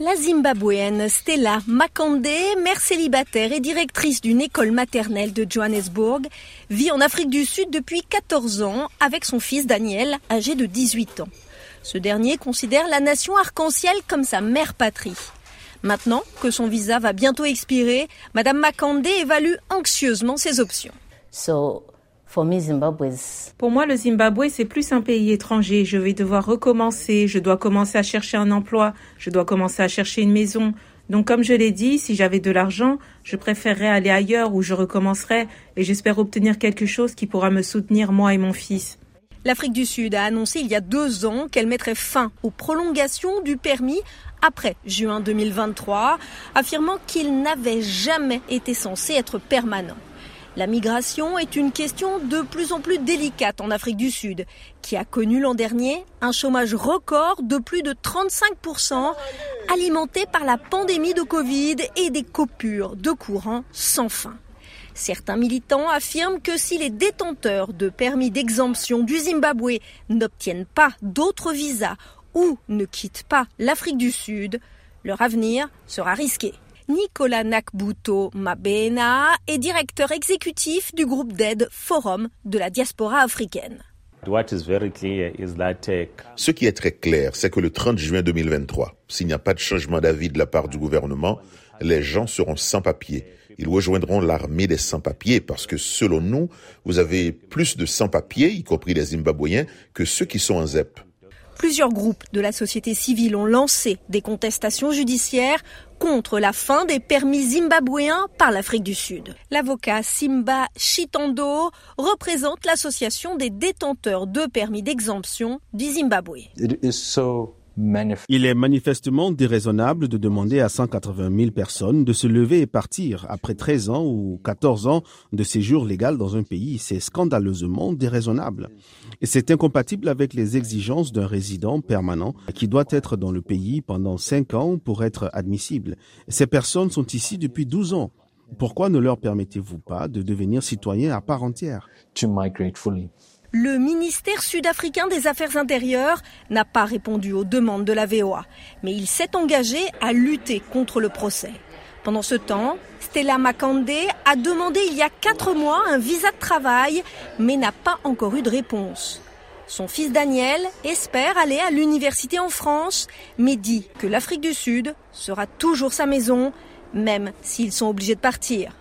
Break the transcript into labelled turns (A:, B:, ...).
A: La Zimbabwéenne Stella Makande, mère célibataire et directrice d'une école maternelle de Johannesburg, vit en Afrique du Sud depuis 14 ans avec son fils Daniel, âgé de 18 ans. Ce dernier considère la nation arc-en-ciel comme sa mère patrie. Maintenant que son visa va bientôt expirer, Madame Makande évalue anxieusement ses options.
B: Pour moi, le Zimbabwe, c'est plus un pays étranger. Je vais devoir recommencer. Je dois commencer à chercher un emploi. Je dois commencer à chercher une maison. Donc, comme je l'ai dit, si j'avais de l'argent, je préférerais aller ailleurs où je recommencerai et j'espère obtenir quelque chose qui pourra me soutenir, moi et mon fils.
A: L'Afrique du Sud a annoncé il y a deux ans qu'elle mettrait fin aux prolongations du permis après juin 2023, affirmant qu'il n'avait jamais été censé être permanent. La migration est une question de plus en plus délicate en Afrique du Sud, qui a connu l'an dernier un chômage record de plus de 35%, alimenté par la pandémie de Covid et des coupures de courant sans fin. Certains militants affirment que si les détenteurs de permis d'exemption du Zimbabwe n'obtiennent pas d'autres visas ou ne quittent pas l'Afrique du Sud, leur avenir sera risqué. Nicolas Nakbuto Mabena est directeur exécutif du groupe d'aide Forum de la diaspora africaine.
C: Uh,
D: Ce qui est très clair, c'est que le 30 juin 2023, s'il n'y a pas de changement d'avis de la part du gouvernement, les gens seront sans papier. Ils rejoindront l'armée des sans-papiers parce que selon nous, vous avez plus de sans-papiers, y compris les Zimbabwéens, que ceux qui sont en ZEP.
A: Plusieurs groupes de la société civile ont lancé des contestations judiciaires contre la fin des permis zimbabwéens par l'Afrique du Sud. L'avocat Simba Chitando représente l'association des détenteurs de permis d'exemption du Zimbabwe.
E: Il est manifestement déraisonnable de demander à 180 000 personnes de se lever et partir après 13 ans ou 14 ans de séjour légal dans un pays. C'est scandaleusement déraisonnable. Et c'est incompatible avec les exigences d'un résident permanent qui doit être dans le pays pendant 5 ans pour être admissible. Ces personnes sont ici depuis 12 ans. Pourquoi ne leur permettez-vous pas de devenir citoyens à part entière?
A: Le ministère sud-africain des Affaires intérieures n'a pas répondu aux demandes de la VOA, mais il s'est engagé à lutter contre le procès. Pendant ce temps, Stella Makande a demandé il y a quatre mois un visa de travail, mais n'a pas encore eu de réponse. Son fils Daniel espère aller à l'université en France, mais dit que l'Afrique du Sud sera toujours sa maison, même s'ils sont obligés de partir.